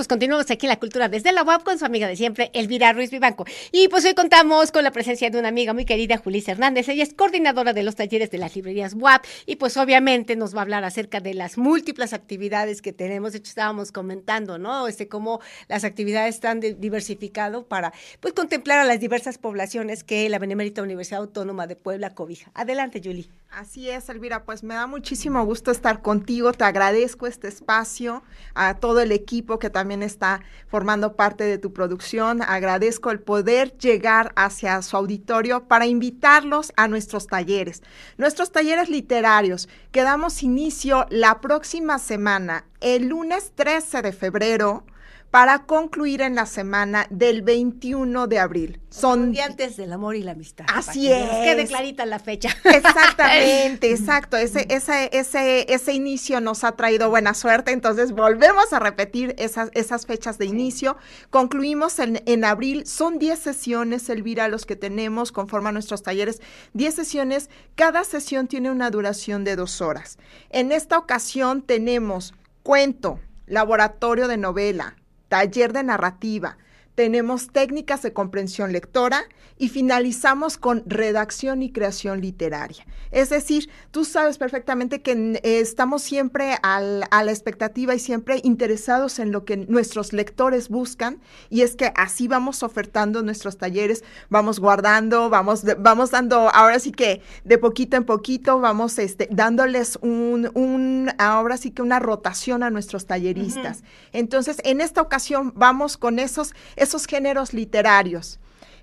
pues continuamos aquí en la cultura desde la UAP con su amiga de siempre, Elvira Ruiz Vivanco. Y pues hoy contamos con la presencia de una amiga muy querida, Julissa Hernández. Ella es coordinadora de los talleres de las librerías UAP y pues obviamente nos va a hablar acerca de las múltiples actividades que tenemos. De hecho, estábamos comentando, ¿no? Este, cómo las actividades están diversificado para pues contemplar a las diversas poblaciones que la Benemérita Universidad Autónoma de Puebla cobija. Adelante, Julie. Así es, Elvira, pues me da muchísimo gusto estar contigo, te agradezco este espacio, a todo el equipo que también está formando parte de tu producción, agradezco el poder llegar hacia su auditorio para invitarlos a nuestros talleres, nuestros talleres literarios, que damos inicio la próxima semana, el lunes 13 de febrero, para concluir en la semana del 21 de abril. Son antes del amor y la amistad. Así es. Que quede clarita la fecha. Exactamente, exacto. Ese, ese, ese, ese inicio nos ha traído buena suerte, entonces volvemos a repetir esas, esas fechas de inicio. Concluimos en, en abril, son 10 sesiones, Elvira, los que tenemos, conforme nuestros talleres, 10 sesiones, cada sesión tiene una duración de dos horas. En esta ocasión tenemos cuento, laboratorio de novela, taller de narrativa, tenemos técnicas de comprensión lectora y finalizamos con redacción y creación literaria. Es decir, tú sabes perfectamente que eh, estamos siempre a la expectativa y siempre interesados en lo que nuestros lectores buscan y es que así vamos ofertando nuestros talleres, vamos guardando, vamos, vamos dando, ahora sí que de poquito en poquito vamos este, dándoles un, un, ahora sí que una rotación a nuestros talleristas. Entonces, en esta ocasión vamos con esos esos géneros literarios.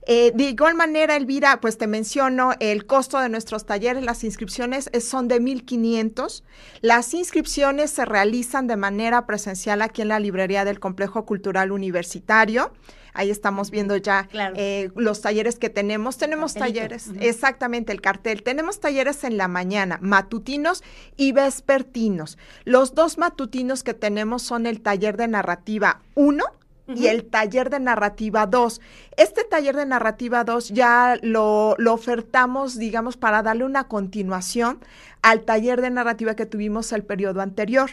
Eh, de igual manera, Elvira, pues te menciono el costo de nuestros talleres, las inscripciones son de 1.500. Las inscripciones se realizan de manera presencial aquí en la librería del Complejo Cultural Universitario. Ahí estamos viendo ya eh, los talleres que tenemos. Tenemos talleres, exactamente el cartel. Tenemos talleres en la mañana, matutinos y vespertinos. Los dos matutinos que tenemos son el taller de narrativa 1 y el taller de narrativa 2. Este taller de narrativa 2 ya lo, lo, ofertamos, digamos, para darle una continuación al taller de narrativa que tuvimos el periodo anterior.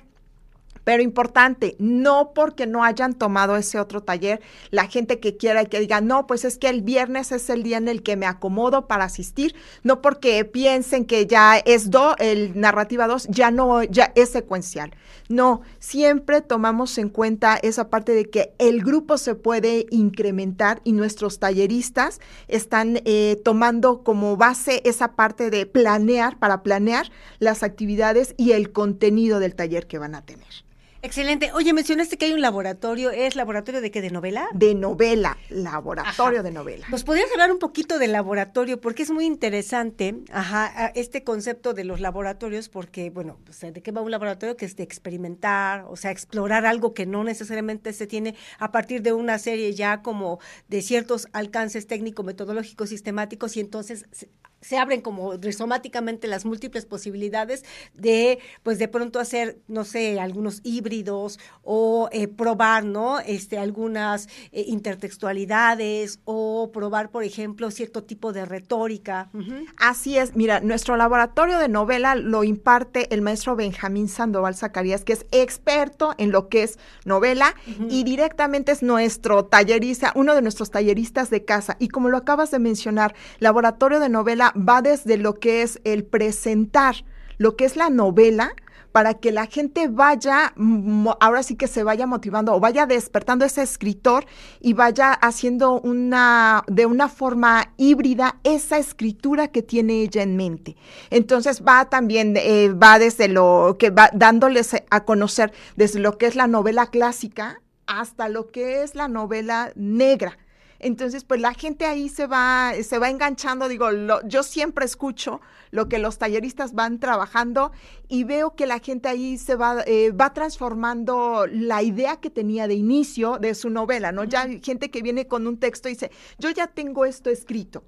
Pero importante, no porque no hayan tomado ese otro taller, la gente que quiera y que diga, no, pues es que el viernes es el día en el que me acomodo para asistir, no porque piensen que ya es do, el narrativa 2 ya no, ya es secuencial. No, siempre tomamos en cuenta esa parte de que el grupo se puede incrementar y nuestros talleristas están eh, tomando como base esa parte de planear, para planear las actividades y el contenido del taller que van a tener. Excelente. Oye, mencionaste que hay un laboratorio. ¿Es laboratorio de qué? ¿De novela? De novela, laboratorio de novela. ¿Nos podrías hablar un poquito del laboratorio? Porque es muy interesante, ajá, este concepto de los laboratorios, porque, bueno, ¿de qué va un laboratorio? Que es de experimentar, o sea, explorar algo que no necesariamente se tiene a partir de una serie ya como de ciertos alcances técnico-metodológicos sistemáticos y entonces se abren como rizomáticamente las múltiples posibilidades de, pues de pronto hacer, no sé, algunos híbridos o eh, probar, ¿no? Este, algunas eh, intertextualidades o probar, por ejemplo, cierto tipo de retórica. Así es, mira, nuestro laboratorio de novela lo imparte el maestro Benjamín Sandoval Zacarías, que es experto en lo que es novela y directamente es nuestro tallerista, uno de nuestros talleristas de casa. Y como lo acabas de mencionar, laboratorio de novela va desde lo que es el presentar, lo que es la novela, para que la gente vaya, ahora sí que se vaya motivando o vaya despertando ese escritor y vaya haciendo una, de una forma híbrida esa escritura que tiene ella en mente. Entonces va también, eh, va desde lo que va dándoles a conocer desde lo que es la novela clásica hasta lo que es la novela negra entonces, pues la gente ahí se va, se va enganchando. Digo, yo siempre escucho lo que los talleristas van trabajando y veo que la gente ahí se va, eh, va transformando la idea que tenía de inicio de su novela, ¿no? Ya hay gente que viene con un texto y dice, yo ya tengo esto escrito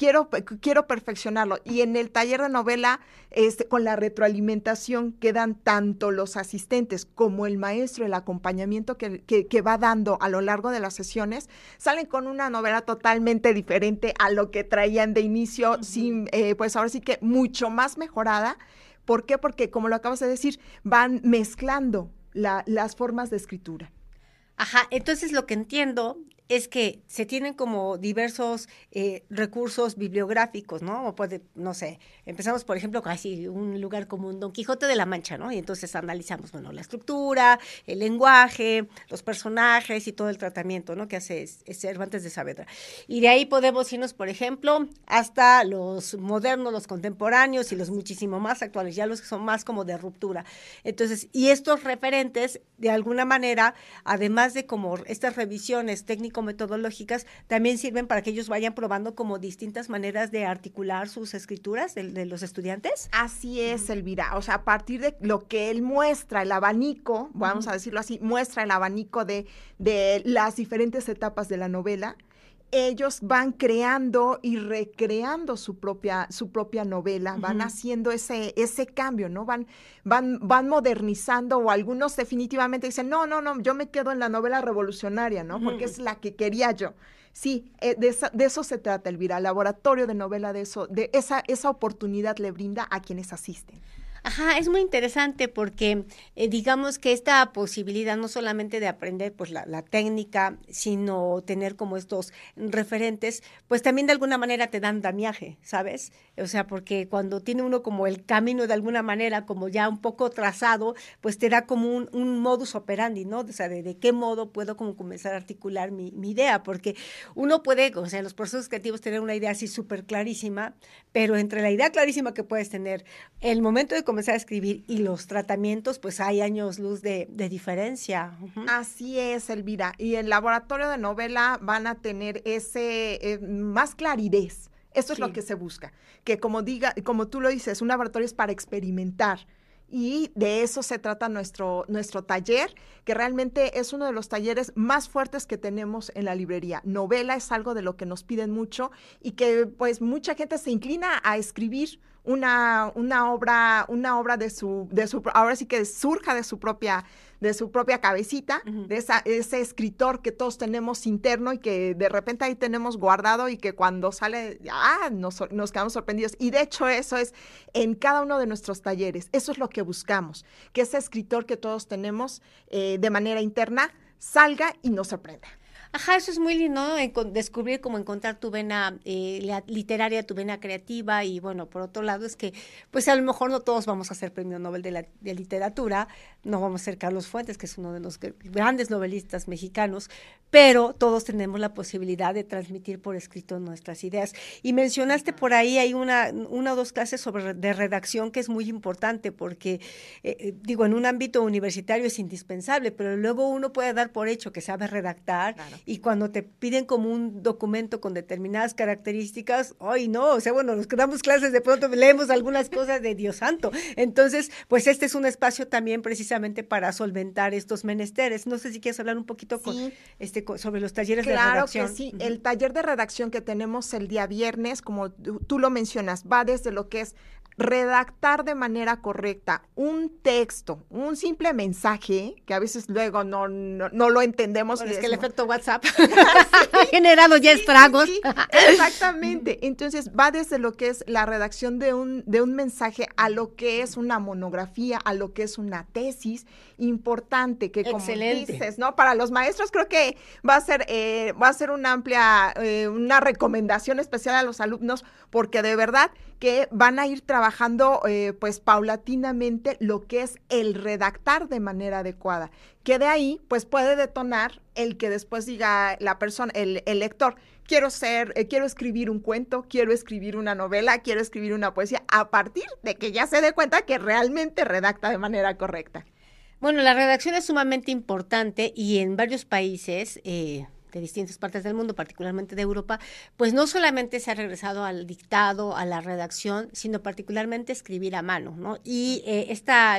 quiero, quiero perfeccionarlo. Y en el taller de novela, este, con la retroalimentación que dan tanto los asistentes como el maestro, el acompañamiento que, que, va dando a lo largo de las sesiones, salen con una novela totalmente diferente a lo que traían de inicio, sin, eh, pues ahora sí que mucho más mejorada. ¿Por qué? Porque, como lo acabas de decir, van mezclando las formas de escritura. Ajá, entonces lo que entiendo es que se tienen como diversos eh, recursos bibliográficos, ¿no? O puede, no sé, empezamos, por ejemplo, casi un lugar como un Don Quijote de la Mancha, ¿no? Y entonces analizamos, bueno, la estructura, el lenguaje, los personajes y todo el tratamiento, ¿no? Que hace Cervantes de Saavedra. Y de ahí podemos irnos, por ejemplo, hasta los modernos, los contemporáneos y los muchísimo más actuales, ya los que son más como de ruptura. Entonces, y estos referentes, de alguna manera, además de como estas revisiones metodológicas también sirven para que ellos vayan probando como distintas maneras de articular sus escrituras de, los estudiantes. Así es, Elvira. O sea, a partir de lo que él muestra, el abanico, vamos a decirlo así, muestra el abanico de, de las diferentes etapas de la novela, ellos van creando y recreando su propia, su propia novela, van haciendo ese, ese cambio, ¿no? Van, van, van modernizando, o algunos definitivamente dicen, no, no, no, yo me quedo en la novela revolucionaria, ¿no? Porque es la que quería yo. Sí, eh, de, de, eso se trata, Elvira. El laboratorio de novela de eso, de esa, esa oportunidad le brinda a quienes asisten. Ajá, es muy interesante porque eh, digamos que esta posibilidad no solamente de aprender pues la, técnica, sino tener como estos referentes, pues también de alguna manera te dan damiaje, ¿sabes? O sea, porque cuando tiene uno como el camino de alguna manera como ya un poco trazado, pues te da como un, un modus operandi, ¿no? O sea, de, qué modo puedo como comenzar a articular mi, mi idea, porque uno puede, o sea, en los procesos creativos tener una idea así súper clarísima, pero entre la idea clarísima que puedes tener, el momento de comenzar a escribir y los tratamientos, pues hay años luz de, diferencia. Así es, Elvira. Y el laboratorio de novela van a tener ese eh, más claridad. Eso es lo que se busca. Que como diga, como tú lo dices, un laboratorio es para experimentar y de eso se trata nuestro, nuestro taller, que realmente es uno de los talleres más fuertes que tenemos en la librería. Novela es algo de lo que nos piden mucho y que pues mucha gente se inclina a escribir una, una obra, una obra de su, de su, ahora sí que surja de su propia, de su propia cabecita, de esa, ese escritor que todos tenemos interno y que de repente ahí tenemos guardado y que cuando sale, ah, nos, nos quedamos sorprendidos. Y de hecho eso es en cada uno de nuestros talleres, eso es lo que buscamos, que ese escritor que todos tenemos eh, de manera interna salga y nos sorprenda. Ajá, eso es muy lindo, descubrir cómo encontrar tu vena eh, literaria, tu vena creativa y bueno, por otro lado es que pues a lo mejor no todos vamos a ser premio Nobel de, la, de literatura, no vamos a ser Carlos Fuentes, que es uno de los grandes novelistas mexicanos, pero todos tenemos la posibilidad de transmitir por escrito nuestras ideas. Y mencionaste por ahí, hay una, una o dos clases sobre de redacción que es muy importante porque, eh, eh, digo, en un ámbito universitario es indispensable, pero luego uno puede dar por hecho que sabe redactar y cuando te piden como un documento con determinadas características, hoy no, o sea, bueno, nos quedamos clases de pronto leemos algunas cosas de Dios santo. Entonces, pues este es un espacio también precisamente para solventar estos menesteres. No sé si quieres hablar un poquito con, este, sobre los talleres de redacción. Claro que sí, el taller de redacción que tenemos el día viernes, como tú lo mencionas, va desde lo que es redactar de manera correcta un texto, un simple mensaje, que a veces luego no, no, lo entendemos. es que el efecto WhatsApp ha generado ya estragos. exactamente. Entonces va desde lo que es la redacción de un, de un mensaje a lo que es una monografía, a lo que es una tesis importante, que como dices, ¿no? Para los maestros creo que va a ser, eh, va a ser una amplia, eh, una recomendación especial a los alumnos, porque de verdad que van a ir trabajando eh, pues paulatinamente lo que es el redactar de manera adecuada, que de ahí pues puede detonar el que después diga la persona, el, lector, quiero ser, eh, quiero escribir un cuento, quiero escribir una novela, quiero escribir una poesía, a partir de que ya se dé cuenta que realmente redacta de manera correcta. Bueno, la redacción es sumamente importante y en varios países... Eh de distintas partes del mundo, particularmente de Europa, pues no solamente se ha regresado al dictado, a la redacción, sino particularmente escribir a mano, ¿no? Y eh, esta,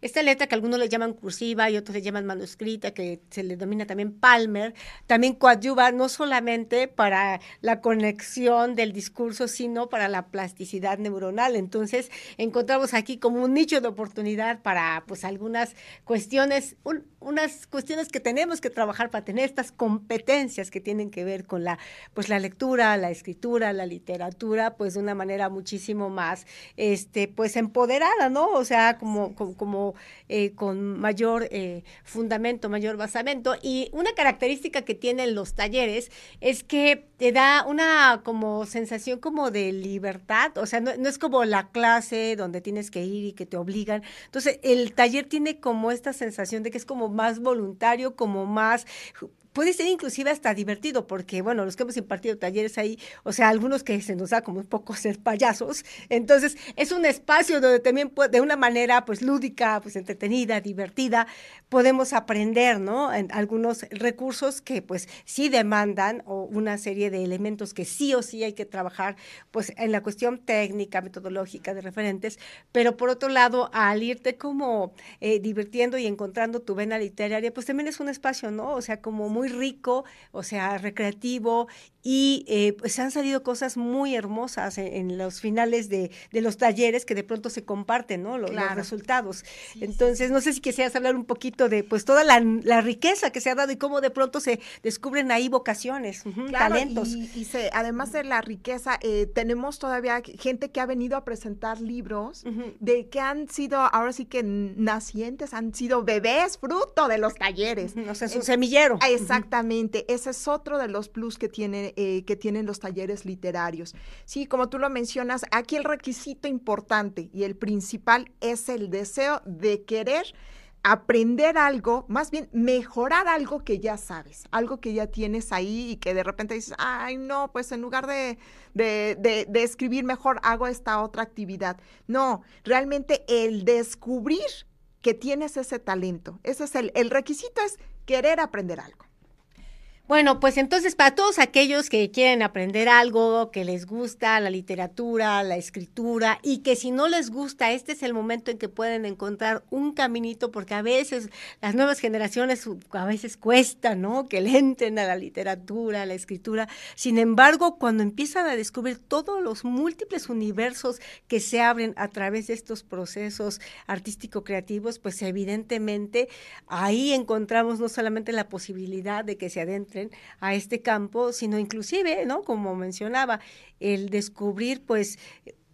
esta letra que algunos le llaman cursiva y otros le llaman manuscrita, que se le denomina también Palmer, también coadyuva no solamente para la conexión del discurso, sino para la plasticidad neuronal. Entonces, encontramos aquí como un nicho de oportunidad para, pues, algunas cuestiones, unas cuestiones que tenemos que trabajar para tener estas competencias competencias que tienen que ver con la, pues la lectura, la escritura, la literatura, pues de una manera muchísimo más, este, pues empoderada, ¿no? O sea, como, como, eh, con mayor eh, fundamento, mayor basamento. Y una característica que tienen los talleres es que te da una como sensación como de libertad, o sea, no, no es como la clase donde tienes que ir y que te obligan. Entonces, el taller tiene como esta sensación de que es como más voluntario, como más puede ser inclusive hasta divertido, porque bueno, los que hemos impartido talleres ahí, o sea, algunos que se nos da como un poco ser payasos, entonces es un espacio donde también de una manera pues lúdica, pues entretenida, divertida, podemos aprender, ¿no? En algunos recursos que pues sí demandan o una serie de elementos que sí o sí hay que trabajar pues en la cuestión técnica, metodológica de referentes, pero por otro lado, al irte como eh, divirtiendo y encontrando tu vena literaria, pues también es un espacio, ¿no? O sea, como muy rico, o sea, recreativo, y eh, pues han salido cosas muy hermosas en, los finales de, los talleres que de pronto se comparten, ¿no? Los, resultados. Entonces, no sé si quisieras hablar un poquito de pues toda la, riqueza que se ha dado y cómo de pronto se descubren ahí vocaciones, talentos. Y, se, además de la riqueza, eh, tenemos todavía gente que ha venido a presentar libros de que han sido, ahora sí que nacientes, han sido bebés fruto de los talleres. No sé, es un semillero. Exactamente, ese es otro de los plus eh, que tienen los talleres literarios. Sí, como tú lo mencionas, aquí el requisito importante y el principal es el deseo de querer aprender algo, más bien mejorar algo que ya sabes, algo que ya tienes ahí y que de repente dices, ay, no, pues en lugar de, escribir mejor hago esta otra actividad. No, realmente el descubrir que tienes ese talento, ese es el requisito es querer aprender algo. Bueno, pues entonces para todos aquellos que quieren aprender algo, que les gusta la literatura, la escritura y que si no les gusta, este es el momento en que pueden encontrar un caminito porque a veces las nuevas generaciones a veces cuesta, ¿no? Que le entren a la literatura, a la escritura. Sin embargo, cuando empiezan a descubrir todos los múltiples universos que se abren a través de estos procesos artístico-creativos, pues evidentemente ahí encontramos no solamente la posibilidad de que se adentren a este campo, sino inclusive, ¿no? Como mencionaba, el descubrir pues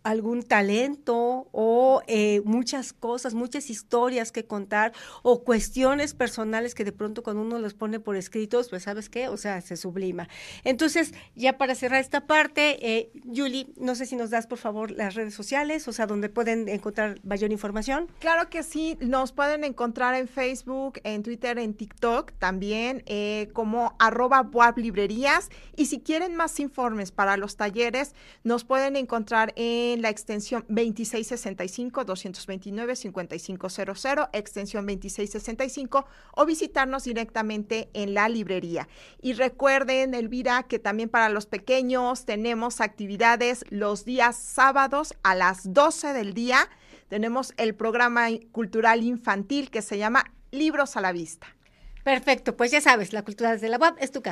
algún talento o eh, muchas cosas, muchas historias que contar o cuestiones personales que de pronto cuando uno los pone por escritos, pues sabes qué, o sea, se sublima. Entonces, ya para cerrar esta parte, eh, Julie, no sé si nos das por favor las redes sociales, o sea, donde pueden encontrar mayor información. Claro que sí, nos pueden encontrar en Facebook, en Twitter, en TikTok también, eh, como arroba Boab Librerías. Y si quieren más informes para los talleres, nos pueden encontrar en la extensión 2665-229-5500, extensión 2665, o visitarnos directamente en la librería. Y recuerden, Elvira, que también para los pequeños tenemos actividades los días sábados a las 12 del día. Tenemos el programa cultural infantil que se llama Libros a la Vista. Perfecto, pues ya sabes, la cultura desde la web es tu casa.